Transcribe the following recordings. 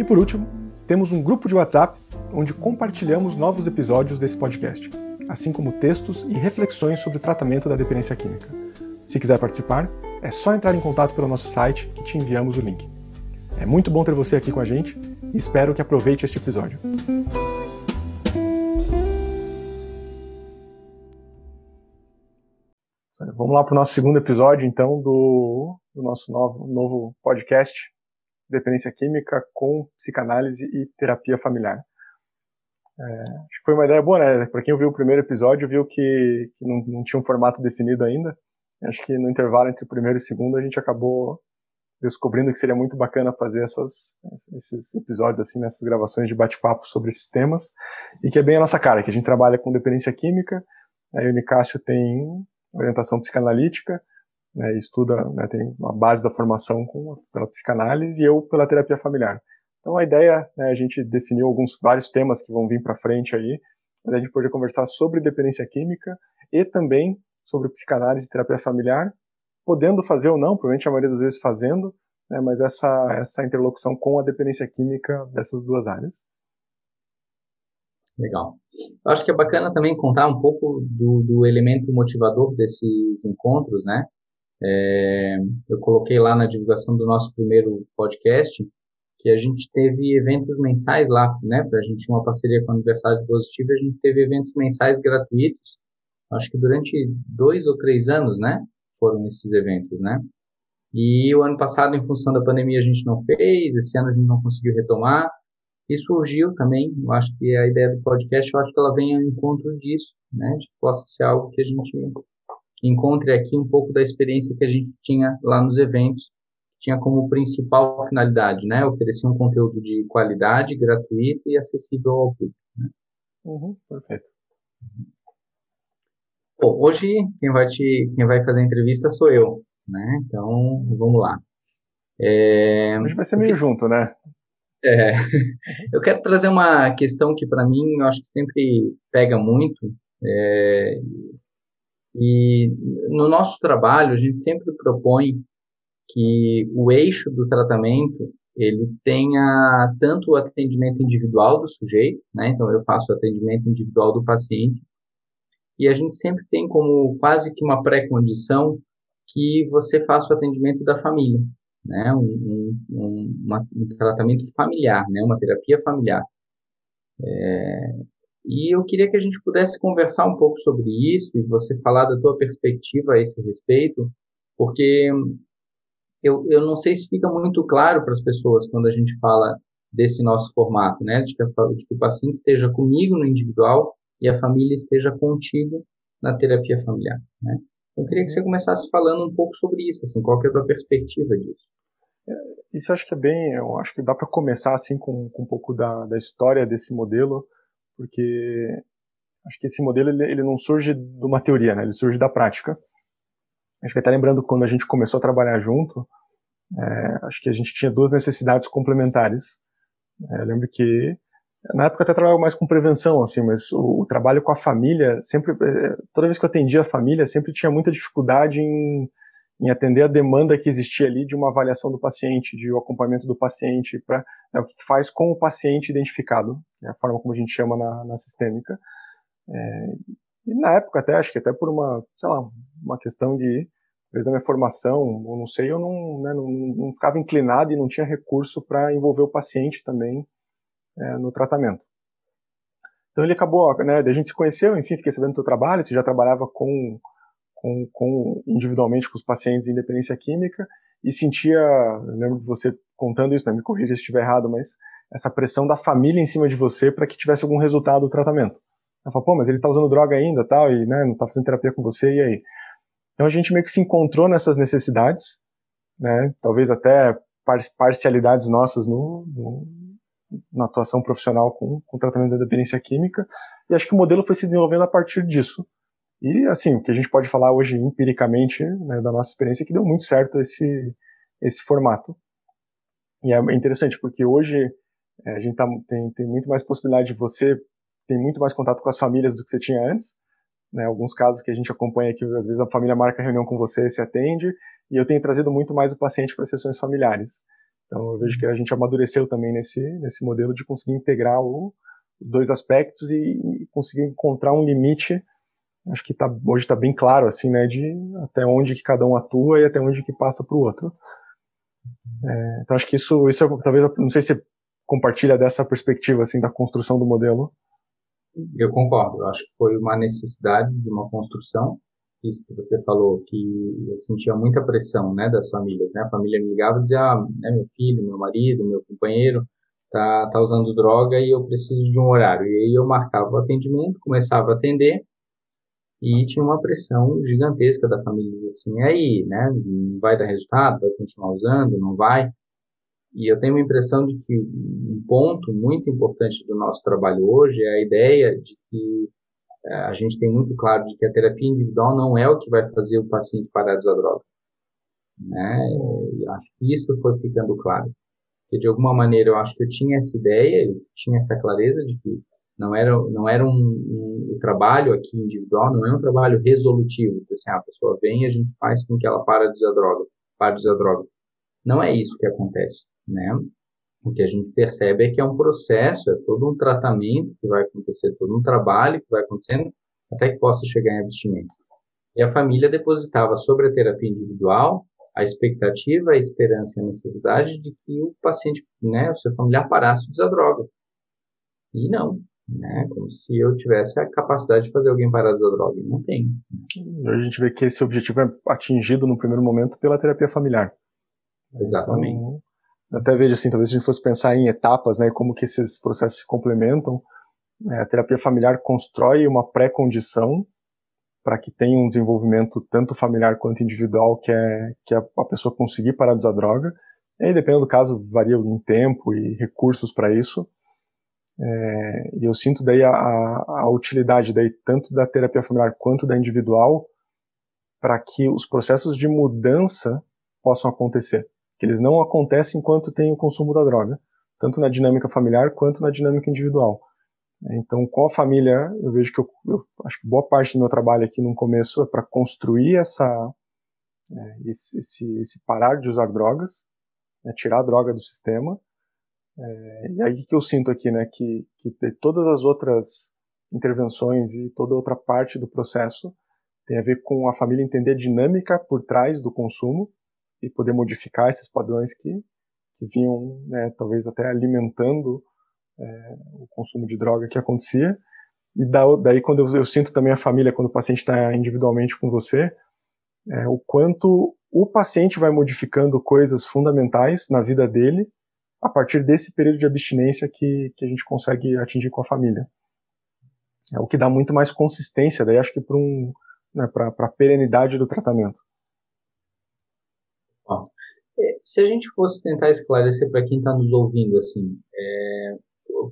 E por último, temos um grupo de WhatsApp onde compartilhamos novos episódios desse podcast, assim como textos e reflexões sobre o tratamento da dependência química. Se quiser participar, é só entrar em contato pelo nosso site que te enviamos o link. É muito bom ter você aqui com a gente e espero que aproveite este episódio. Vamos lá para o nosso segundo episódio, então, do, do nosso novo, novo podcast, Dependência Química com Psicanálise e Terapia Familiar. É, acho que foi uma ideia boa, né? Para quem ouviu o primeiro episódio, viu que, que não, não, tinha um formato definido ainda. Acho que no intervalo entre o primeiro e o segundo a gente acabou descobrindo que seria muito bacana fazer essas, esses episódios assim, nessas gravações de bate-papo sobre esses temas, e que é bem a nossa cara, que a gente trabalha com dependência química, aí o Nicásio tem orientação psicanalítica, né, estuda, né, tem uma base da formação com, pela psicanálise e eu pela terapia familiar. Então a ideia, né, a gente definiu alguns vários temas que vão vir para frente aí, mas a gente poder conversar sobre dependência química e também sobre psicanálise e terapia familiar, podendo fazer ou não, provavelmente a maioria das vezes fazendo, né, mas essa essa interlocução com a dependência química dessas duas áreas. Legal. Eu acho que é bacana também contar um pouco do, do elemento motivador desses encontros, né? É, eu coloquei lá na divulgação do nosso primeiro podcast que a gente teve eventos mensais lá, né? A gente tinha uma parceria com a Universidade Positiva, a gente teve eventos mensais gratuitos. Acho que durante dois ou três anos, né? Foram esses eventos, né? E o ano passado, em função da pandemia, a gente não fez. Esse ano a gente não conseguiu retomar. E surgiu também, eu acho que a ideia do podcast, eu acho que ela vem ao encontro disso, né? De que possa ser algo que a gente encontre aqui um pouco da experiência que a gente tinha lá nos eventos, tinha como principal finalidade, né? Oferecer um conteúdo de qualidade, gratuito e acessível ao público. Né? Uhum, perfeito. Bom, hoje quem vai te, quem vai fazer a entrevista sou eu, né? Então vamos lá. É... Hoje vai ser meio junto, né? É, eu quero trazer uma questão que para mim eu acho que sempre pega muito. É, e no nosso trabalho a gente sempre propõe que o eixo do tratamento ele tenha tanto o atendimento individual do sujeito, né? Então eu faço o atendimento individual do paciente e a gente sempre tem como quase que uma pré-condição que você faça o atendimento da família né, um, um, uma, um tratamento familiar, né, uma terapia familiar. É, e eu queria que a gente pudesse conversar um pouco sobre isso e você falar da tua perspectiva a esse respeito, porque eu, eu não sei se fica muito claro para as pessoas quando a gente fala desse nosso formato, né, de que, a, de que o paciente esteja comigo no individual e a família esteja contigo na terapia familiar, né. Eu queria que você começasse falando um pouco sobre isso, assim, qual que é a tua perspectiva disso? É, isso acho que é bem, eu acho que dá para começar assim com, com, um pouco da, da história desse modelo, porque acho que esse modelo ele, ele não surge de uma teoria, né? Ele surge da prática. Acho que até lembrando quando a gente começou a trabalhar junto, é, acho que a gente tinha duas necessidades complementares. É, eu lembro que na época até trabalhava mais com prevenção, assim, mas o, o, trabalho com a família, sempre, eh, toda vez que eu atendia a família, sempre tinha muita dificuldade em, em atender a demanda que existia ali de uma avaliação do paciente, de um acompanhamento do paciente, para né, o que faz com o paciente identificado, é a forma como a gente chama na, na sistêmica. É, e na época até, acho que até por uma, sei lá, uma questão de, talvez da minha formação, ou não sei, eu não, né, não, não ficava inclinado e não tinha recurso para envolver o paciente também é, no tratamento. Então ele acabou, né, a gente se conheceu, enfim, fiquei sabendo do teu trabalho, você já trabalhava com, com, com individualmente com os pacientes em dependência química e sentia, lembro de você contando isso, né, me corrija se estiver errado, mas essa pressão da família em cima de você para que tivesse algum resultado do tratamento. Ela falou, pô, mas ele tá usando droga ainda, tal, e né, não tá fazendo terapia com você, e aí? Então a gente meio que se encontrou nessas necessidades, né, talvez até parcialidades nossas no, no na atuação profissional com, com tratamento da dependência química, e acho que o modelo foi se desenvolvendo a partir disso. E, assim, o que a gente pode falar hoje empiricamente, né, da nossa experiência, é que deu muito certo esse, esse formato. E é interessante, porque hoje é, a gente tá, tem, tem muito mais possibilidade de você ter muito mais contato com as famílias do que você tinha antes. Né, alguns casos que a gente acompanha aqui, às vezes a família marca reunião com você, se atende, e eu tenho trazido muito mais o paciente para sessões familiares. Então eu vejo que a gente amadureceu também nesse, nesse modelo de conseguir integrar os dois aspectos e, e conseguir encontrar um limite. Acho que tá, hoje está bem claro assim, né, de até onde que cada um atua e até onde que passa para o outro. É, então acho que isso, isso é, talvez, não sei se compartilha dessa perspectiva assim da construção do modelo. Eu concordo. Eu acho que foi uma necessidade de uma construção isso que você falou, que eu sentia muita pressão, né, das famílias, né, a família me ligava e dizia, ah, né, meu filho, meu marido, meu companheiro tá, tá usando droga e eu preciso de um horário. E aí eu marcava o atendimento, começava a atender e tinha uma pressão gigantesca da família, dizia assim, aí, né, não vai dar resultado, vai continuar usando, não vai? E eu tenho uma impressão de que um ponto muito importante do nosso trabalho hoje é a ideia de que é, a gente tem muito claro de que a terapia individual não é o que vai fazer o paciente parar de usar droga. Né? E acho que isso foi ficando claro. Porque de alguma maneira eu acho que eu tinha essa ideia, eu tinha essa clareza de que não era, não era um, o trabalho aqui individual, não é um trabalho resolutivo. Assim, ah, a pessoa vem e a gente faz com que ela para de usar droga, para de usar droga. Não é isso que acontece, né? O que a gente percebe é que é um processo, é todo um tratamento que vai acontecer, todo um trabalho que vai acontecendo até que possa chegar em abstinência. E a família depositava sobre a terapia individual a expectativa, a esperança e a necessidade de que o paciente, né, o seu familiar parasse de usar droga. E não, né? Como se eu tivesse a capacidade de fazer alguém parar de usar droga. E não tem. A gente vê que esse objetivo é atingido no primeiro momento pela terapia familiar. Exatamente. Então, até vejo assim, talvez a gente fosse pensar em etapas, né, como que esses processos se complementam. É, a terapia familiar constrói uma pré-condição para que tenha um desenvolvimento tanto familiar quanto individual, que é que é a pessoa conseguir parar de usar droga. E aí, dependendo do caso, varia em tempo e recursos para isso. É, e eu sinto daí a, a, utilidade daí tanto da terapia familiar quanto da individual para que os processos de mudança possam acontecer que eles não acontecem enquanto tem o consumo da droga, tanto na dinâmica familiar quanto na dinâmica individual. Então, com a família, eu vejo que eu, eu acho que boa parte do meu trabalho aqui no começo é para construir essa é, esse, esse, esse, parar de usar drogas, né, tirar a droga do sistema. É, e aí que eu sinto aqui, né, que, que todas as outras intervenções e toda outra parte do processo tem a ver com a família entender a dinâmica por trás do consumo e poder modificar esses padrões que, que vinham, né, talvez até alimentando é, o consumo de droga que acontecia. E da, daí, quando eu, eu, sinto também a família, quando o paciente está individualmente com você, é, o quanto o paciente vai modificando coisas fundamentais na vida dele a partir desse período de abstinência que, que a gente consegue atingir com a família. É o que dá muito mais consistência, daí acho que para um, né, a perenidade do tratamento. se a gente fosse tentar esclarecer para quem está nos ouvindo, assim, é,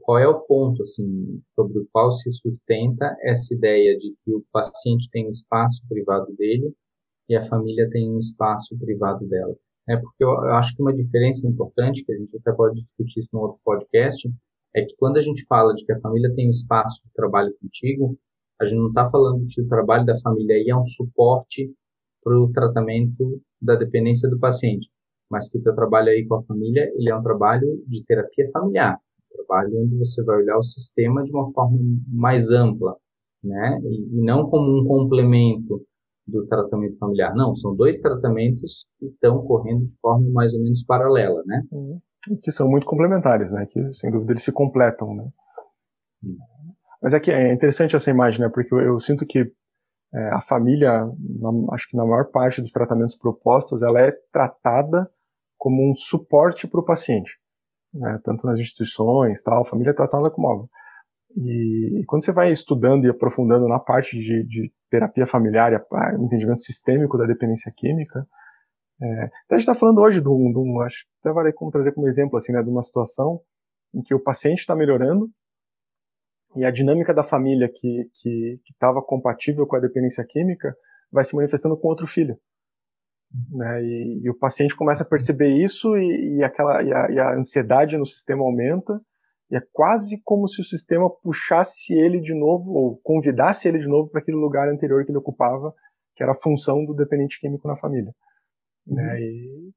qual é o ponto, assim, sobre o qual se sustenta essa ideia de que o paciente tem um espaço privado dele e a família tem um espaço privado dela? É porque eu, acho que uma diferença importante, que a gente até pode discutir isso no outro podcast, é que quando a gente fala de que a família tem um espaço de trabalho contigo, a gente não está falando que o trabalho da família aí é um suporte para o tratamento da dependência do paciente mas que o teu trabalho aí com a família, ele é um trabalho de terapia familiar, um trabalho onde você vai olhar o sistema de uma forma mais ampla, né? E, e não como um complemento do tratamento familiar. Não, são dois tratamentos que estão correndo de forma mais ou menos paralela, né? Uhum. E que são muito complementares, né? Que, sem dúvida, eles se completam, né? Uhum. Mas é que é interessante essa imagem, né? Porque eu, eu sinto que é, a família, na, acho que na maior parte dos tratamentos propostos, ela é tratada como um suporte para o paciente, né? Tanto nas instituições, tal, a família é tratada como algo. E, e quando você vai estudando e aprofundando na parte de, de terapia familiar, o entendimento sistêmico da dependência química, é, a gente está falando hoje de um, de um, acho até vale como trazer como exemplo assim, né, de uma situação em que o paciente está melhorando e a dinâmica da família que que estava compatível com a dependência química vai se manifestando com outro filho, né? E, e o paciente começa a perceber isso e, e aquela e a, e a ansiedade no sistema aumenta e é quase como se o sistema puxasse ele de novo ou convidasse ele de novo para aquele lugar anterior que ele ocupava, que era a função do dependente químico na família. Uhum. Né? E,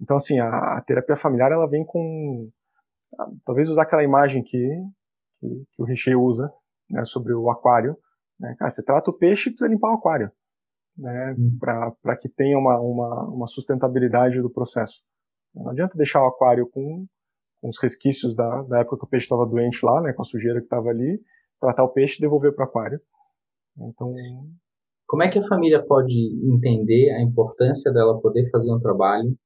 então, assim, a, a, terapia familiar ela vem com. Talvez usar aquela imagem que, que, que o recheio usa né, sobre o aquário. Né? Cara, você trata o peixe e precisa limpar o aquário. Né, uhum. para que tenha uma, uma, uma sustentabilidade do processo. Não adianta deixar o aquário com com os resquícios da, da época que o peixe estava doente lá, né, com a sujeira que estava ali, tratar o peixe e devolver para o aquário. Então, como é que a família pode entender a importância dela poder fazer um trabalho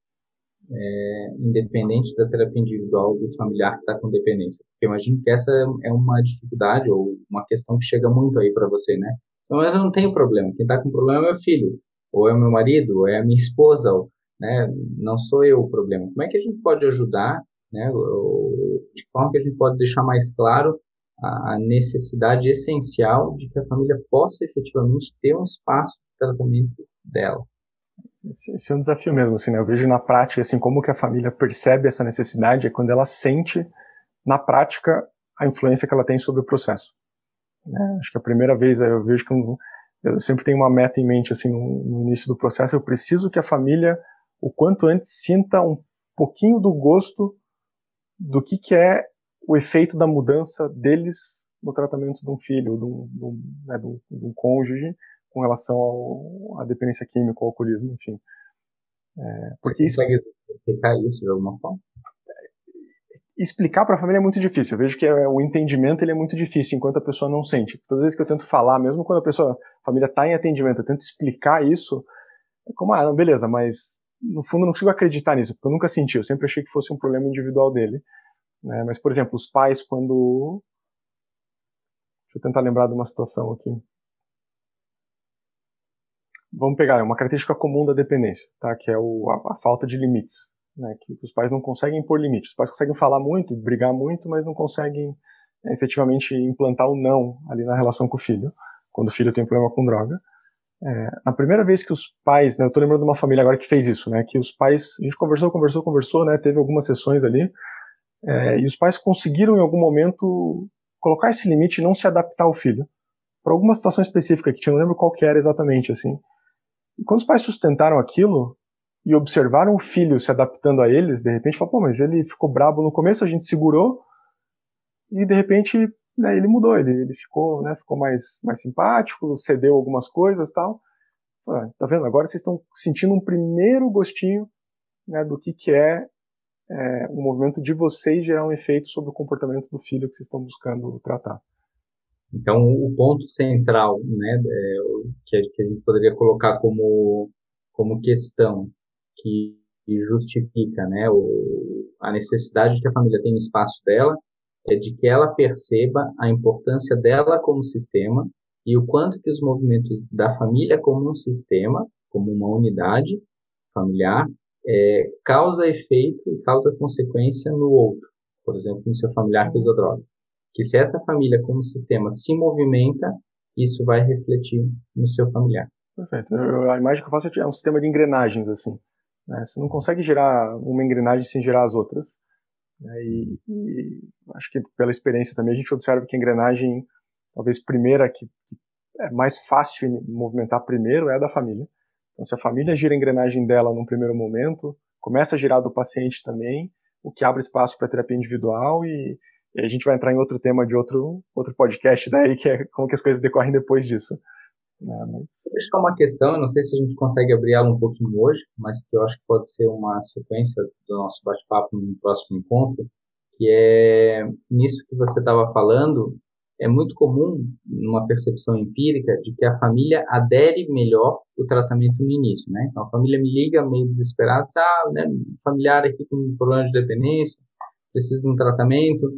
é, independente da terapia individual do familiar que está com dependência? Porque eu imagino que essa é uma dificuldade ou uma questão que chega muito aí para você, né? Então, mas eu não tenho problema. Quem está com problema é meu filho, ou é o meu marido, ou é a minha esposa, ou, né? Não sou eu o problema. Como é que a gente pode ajudar né? De forma que a gente pode deixar mais claro a necessidade essencial de que a família possa efetivamente ter um espaço de tratamento dela. Esse é um desafio mesmo, assim, né? Eu vejo na prática, assim, como que a família percebe essa necessidade é quando ela sente, na prática, a influência que ela tem sobre o processo. Né? Acho que a primeira vez eu vejo que eu, eu sempre tenho uma meta em mente, assim, no, no início do processo, eu preciso que a família, o quanto antes, sinta um pouquinho do gosto do que, que é o efeito da mudança deles no tratamento de um filho, de um, de um, né, de um, de um cônjuge, com relação ao, à dependência química, ao alcoolismo, enfim. É, porque Você consegue explicar isso de alguma forma? Explicar para a família é muito difícil. Eu vejo que é, o entendimento ele é muito difícil enquanto a pessoa não sente. Todas as vezes que eu tento falar, mesmo quando a pessoa, a família está em atendimento, eu tento explicar isso, é como, ah, não, beleza, mas no fundo, não consigo acreditar nisso, porque eu nunca senti, eu sempre achei que fosse um problema individual dele. Né? Mas, por exemplo, os pais, quando. Deixa eu tentar lembrar de uma situação aqui. Vamos pegar uma característica comum da dependência, tá? que é o, a, a falta de limites. Né? Que os pais não conseguem impor limites. Os pais conseguem falar muito, brigar muito, mas não conseguem é, efetivamente implantar o não ali na relação com o filho, quando o filho tem problema com droga. É, a primeira vez que os pais, né, eu tô lembrando de uma família agora que fez isso, né, que os pais, a gente conversou, conversou, conversou, né, teve algumas sessões ali, é, e os pais conseguiram em algum momento colocar esse limite e não se adaptar ao filho, para alguma situação específica que tinha, não lembro qual que era exatamente, assim. E quando os pais sustentaram aquilo e observaram o filho se adaptando a eles, de repente falaram, pô, mas ele ficou brabo no começo, a gente segurou, e de repente né, ele mudou, ele, ele ficou, né, ficou mais, mais simpático, cedeu algumas coisas tal. Ah, tá vendo? Agora vocês estão sentindo um primeiro gostinho né, do que, que é, é o movimento de vocês gerar um efeito sobre o comportamento do filho que vocês estão buscando tratar. Então, o ponto central né, é, que, a gente poderia colocar como, como questão que justifica né, o, a necessidade de que a família tenha o espaço dela é de que ela perceba a importância dela como sistema e o quanto que os movimentos da família como um sistema, como uma unidade familiar, é, causa efeito e causa consequência no outro, por exemplo, no seu familiar que usa droga. Que se essa família como sistema se movimenta, isso vai refletir no seu familiar. Perfeito. Eu, a imagem que eu faço é um sistema de engrenagens, assim. Né? Você não consegue gerar uma engrenagem sem gerar as outras. Né? E, e, acho que pela experiência também a gente observa que a engrenagem, talvez primeira, que, que é mais fácil movimentar primeiro, é a da família. Então, se a família gira a engrenagem dela num primeiro momento, começa a girar do paciente também, o que abre espaço para terapia individual e, e, a gente vai entrar em outro tema de outro, outro podcast daí, que é como que as coisas decorrem depois disso. Né? Mas... Que é uma questão, eu não sei se a gente consegue abrir ela um pouquinho hoje, mas que eu acho que pode ser uma sequência do nosso bate-papo no próximo encontro, que é nisso que você estava falando, é muito comum, numa percepção empírica, de que a família adere melhor o tratamento no início, né? Então, a família me liga meio desesperada, ah, né, familiar aqui com problema de dependência, precisa de um tratamento.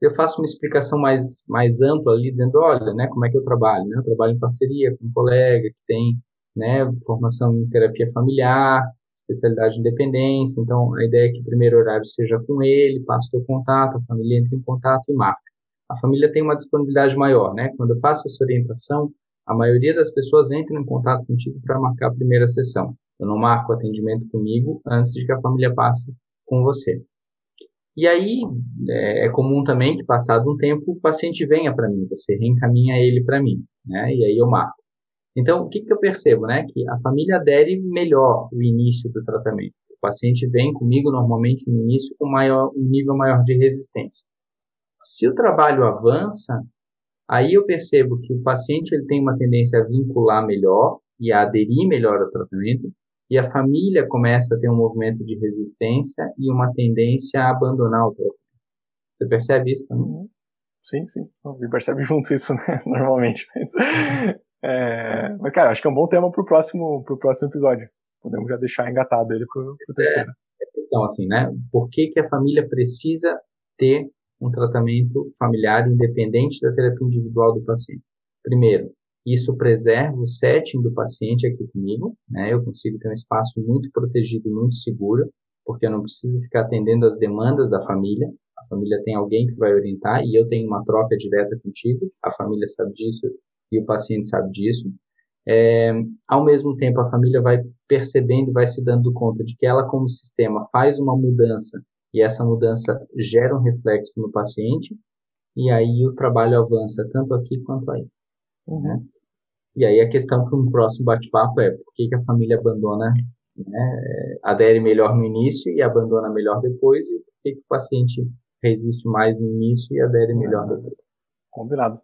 Eu faço uma explicação mais, mais ampla ali, dizendo, olha, né, como é que eu trabalho, né? Eu trabalho em parceria com um colega que tem, né, formação em terapia familiar, especialidade em dependência, então a ideia é que o primeiro horário seja com ele, passo o contato, a família entra em contato e marca a família tem uma disponibilidade maior, né? Quando eu faço essa orientação, a maioria das pessoas entram em contato contigo para marcar a primeira sessão. Eu não marco atendimento comigo antes de que a família passe com você. E aí é, é comum também que passado um tempo o paciente venha para mim, você reencaminha ele para mim, né? E aí eu marco. Então o que, que eu percebo, né? Que a família adere melhor o início do tratamento. O paciente vem comigo normalmente no início com maior, um nível maior de resistência. Se o trabalho avança, aí eu percebo que o paciente ele tem uma tendência a vincular melhor e a aderir melhor ao tratamento, e a família começa a ter um movimento de resistência e uma tendência a abandonar o tratamento. Você percebe isso também? Uhum. Sim, sim. Me percebe junto isso, né? Normalmente. Mas, é... mas, cara, acho que é um bom tema pro próximo, pro próximo episódio. Podemos já deixar engatado ele pro, pro terceiro. É, é questão assim, né? Por que, que a família precisa ter um tratamento familiar independente da terapia individual do paciente. Primeiro, isso preserva o setting do paciente aqui comigo, né? Eu consigo ter um espaço muito protegido, muito seguro, porque eu não preciso ficar atendendo as demandas da família. A família tem alguém que vai orientar e eu tenho uma troca direta contigo. A família sabe disso e o paciente sabe disso. É, ao mesmo tempo, a família vai percebendo e vai se dando conta de que ela, como sistema, faz uma mudança e essa mudança gera um reflexo no paciente, e aí o trabalho avança tanto aqui quanto aí. Uhum. Né? E aí a questão para um próximo bate-papo é por que, que a família abandona, né, adere melhor no início e abandona melhor depois, e por que, que o paciente resiste mais no início e adere melhor depois. Combinado.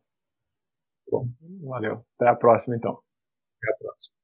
Bom. Valeu. Até a próxima, então. Até a próxima.